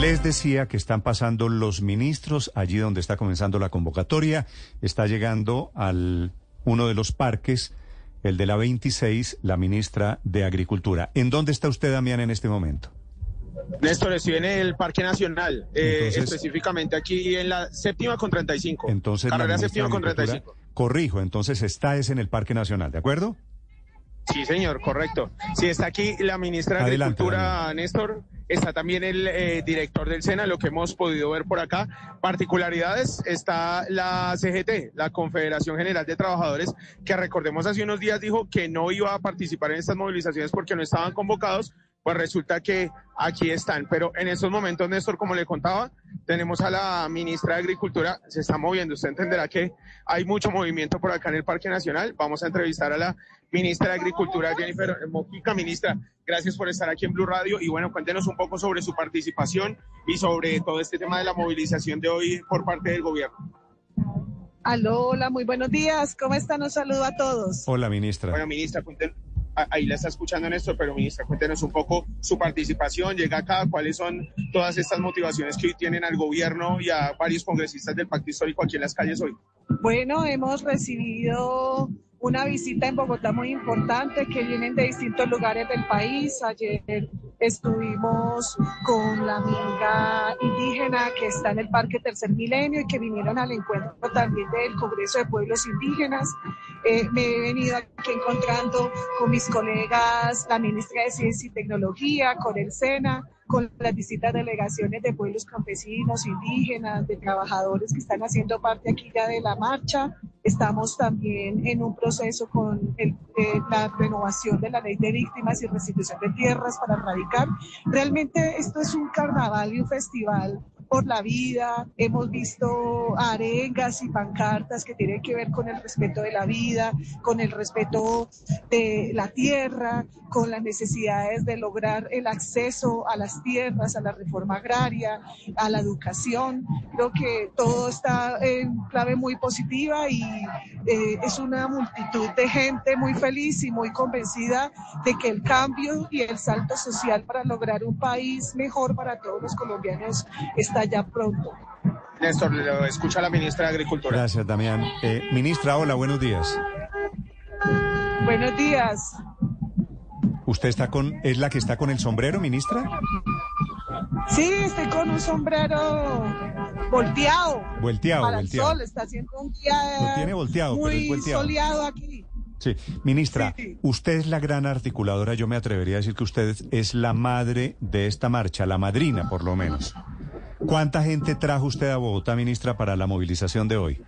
Les decía que están pasando los ministros allí donde está comenzando la convocatoria. Está llegando al uno de los parques, el de la 26, la ministra de Agricultura. ¿En dónde está usted, Damián, en este momento? Néstor, estoy en el Parque Nacional, eh, específicamente aquí en la séptima con 35. Entonces, carrera séptima con 35. Corrijo, entonces está es en el Parque Nacional, ¿de acuerdo? Sí, señor, correcto. Sí, está aquí la ministra de Agricultura, Néstor. Está también el eh, director del SENA, lo que hemos podido ver por acá. Particularidades, está la CGT, la Confederación General de Trabajadores, que recordemos hace unos días dijo que no iba a participar en estas movilizaciones porque no estaban convocados, pues resulta que aquí están. Pero en estos momentos, Néstor, como le contaba, tenemos a la ministra de Agricultura, se está moviendo. Usted entenderá que hay mucho movimiento por acá en el Parque Nacional. Vamos a entrevistar a la ministra de Agricultura, Jennifer Mojica. Ministra, gracias por estar aquí en Blue Radio. Y bueno, cuéntenos un poco sobre su participación y sobre todo este tema de la movilización de hoy por parte del gobierno. Aló, hola, muy buenos días. ¿Cómo están? Un saludo a todos. Hola, ministra. Bueno, ministra, cuéntenos ahí la está escuchando Néstor, pero ministra, cuéntenos un poco su participación, llega acá, cuáles son todas estas motivaciones que hoy tienen al gobierno y a varios congresistas del Pacto Histórico aquí en las calles hoy. Bueno, hemos recibido una visita en Bogotá muy importante que vienen de distintos lugares del país. Ayer estuvimos con la amiga indígena que está en el Parque Tercer Milenio y que vinieron al encuentro también del Congreso de Pueblos Indígenas. Eh, me he venido aquí encontrando con mis colegas, la ministra de Ciencia y Tecnología, con el SENA, con las distintas delegaciones de pueblos campesinos, indígenas, de trabajadores que están haciendo parte aquí ya de la marcha. Estamos también en un proceso con eh, la renovación de la ley de víctimas y restitución de tierras para erradicar. Realmente esto es un carnaval y un festival por la vida, hemos visto arengas y pancartas que tienen que ver con el respeto de la vida, con el respeto de la tierra, con las necesidades de lograr el acceso a las tierras, a la reforma agraria, a la educación. Creo que todo está en clave muy positiva y eh, es una multitud de gente muy feliz y muy convencida de que el cambio y el salto social para lograr un país mejor para todos los colombianos está ya pronto. Néstor, lo escucha la ministra de Agricultura. Gracias, Damián. Eh, ministra, hola, buenos días. Buenos días. ¿Usted está con, es la que está con el sombrero, ministra? Sí, estoy con un sombrero volteado. Volteado, para volteado. El sol, está haciendo un día Lo tiene volteado, muy pero es volteado. soleado aquí. Sí, ministra, Sí. usted es la gran articuladora, yo me atrevería a decir que usted es la madre de esta marcha, la madrina por lo menos. ¿Cuánta gente trajo usted a Bogotá, ministra, para la movilización de hoy?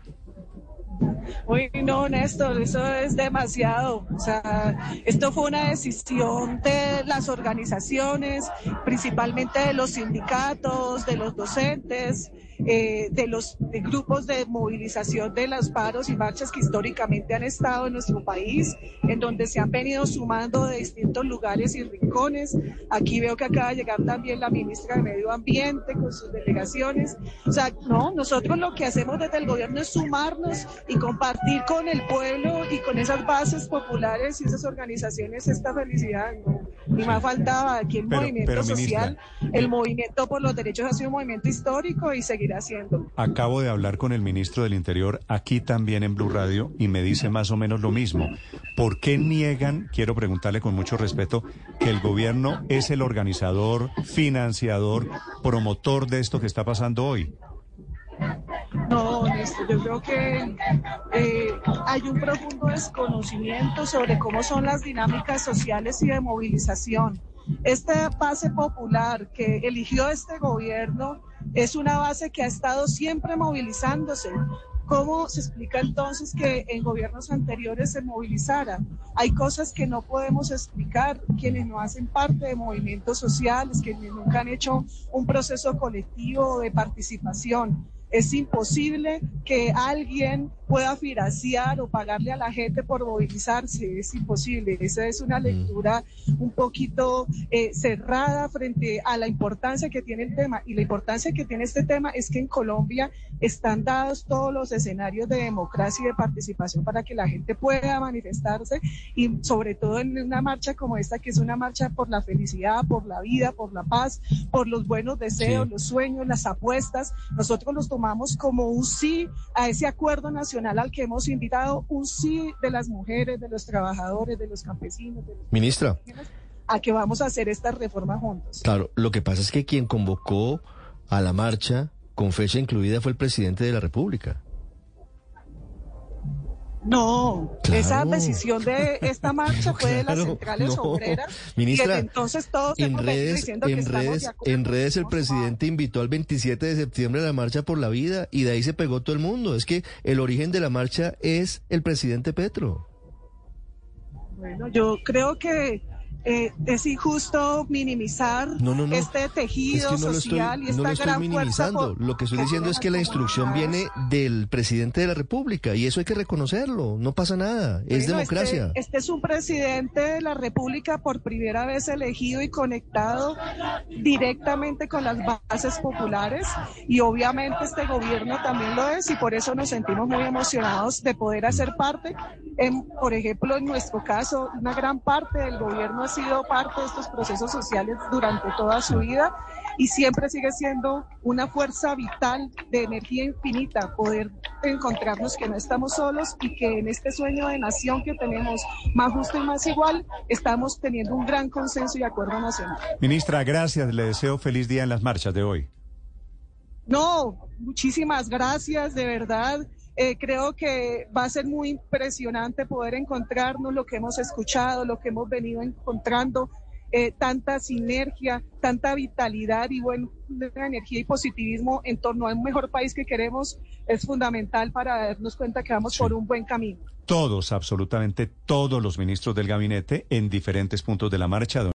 Uy, no, Néstor, eso es demasiado. O sea, esto fue una decisión de las organizaciones, principalmente de los sindicatos, de los docentes, eh, de los grupos de movilización de los paros y marchas que históricamente han estado en nuestro país, en donde se han venido sumando de distintos lugares y rincones. Aquí veo que acaba de llegar también la ministra de Medio Ambiente con sus delegaciones. O sea, no, nosotros lo que hacemos desde el gobierno es sumarnos y compartir con el pueblo y con esas bases populares y esas organizaciones esta felicidad. ¿no? Ni más faltaba aquí el Pero- movimiento pero, ministra, social, el movimiento por los derechos ha sido un movimiento histórico y seguirá siendo. Acabo de hablar con el ministro del Interior aquí también en Blue Radio y me dice más o menos lo mismo. ¿Por qué niegan, quiero preguntarle con mucho respeto, que el gobierno es el organizador, financiador, promotor de esto que está pasando hoy? No, Néstor, yo creo que eh, hay un profundo desconocimiento sobre cómo son las dinámicas sociales y de movilización. Esta base popular que eligió este gobierno es una base que ha estado siempre movilizándose. ¿Cómo se explica entonces que en gobiernos anteriores se movilizara? Hay cosas que no podemos explicar quienes no hacen parte de movimientos sociales, quienes nunca han hecho un proceso colectivo de participación. Es imposible que alguien pueda financiar o pagarle a la gente por movilizarse. Es imposible. Esa es una mm. lectura un poquito eh, cerrada frente a la importancia que tiene el tema. Y la importancia que tiene este tema es que en Colombia están dados todos los escenarios de democracia y de participación para que la gente pueda manifestarse y sobre todo en una marcha como esta, que es una marcha por la felicidad, por la vida, por la paz, por los buenos deseos, los sueños, las apuestas. Nosotros los tomamos como un sí a ese acuerdo nacional al que hemos invitado, un sí de las mujeres, de los trabajadores, de los campesinos. De los Ministra. A que vamos a hacer esta reforma juntos. Claro, lo que pasa es que quien convocó a la marcha con fecha incluida fue el presidente de la República. No, esa decisión de esta marcha fue de las centrales obreras. Ministra, entonces todos en redes, en redes, en redes el presidente invitó al 27 de septiembre a la marcha por la vida y de ahí se pegó todo el mundo. Es que el origen de la marcha es el presidente Petro. Bueno, yo creo que eh, es injusto minimizar este tejido social y esta no lo estoy minimizando. Lo que estoy diciendo es que la instrucción viene del presidente de la República y eso hay que reconocerlo. No pasa nada. Es este, democracia. Este, es un presidente de la República por primera vez elegido y conectado directamente con las bases populares y obviamente este gobierno también lo es y por eso nos sentimos muy emocionados de poder hacer parte. En, por ejemplo, en nuestro caso, una gran parte del gobierno ha sido parte de estos procesos sociales durante toda su vida y siempre sigue siendo una fuerza vital de energía infinita, poder encontrarnos que no estamos solos y que en este sueño de nación que tenemos más justo y más igual, estamos teniendo un gran consenso y acuerdo nacional. Ministra, gracias. Le deseo feliz día en las marchas de hoy. No, muchísimas gracias, de verdad. Eh, creo que va a ser muy impresionante poder encontrarnos lo que hemos escuchado, lo que hemos venido encontrando, eh, tanta sinergia, tanta vitalidad y buena energía y positivismo en torno a un mejor país que queremos es fundamental para darnos cuenta que vamos por un buen camino. Todos, absolutamente todos los ministros del gabinete en diferentes puntos de la marcha.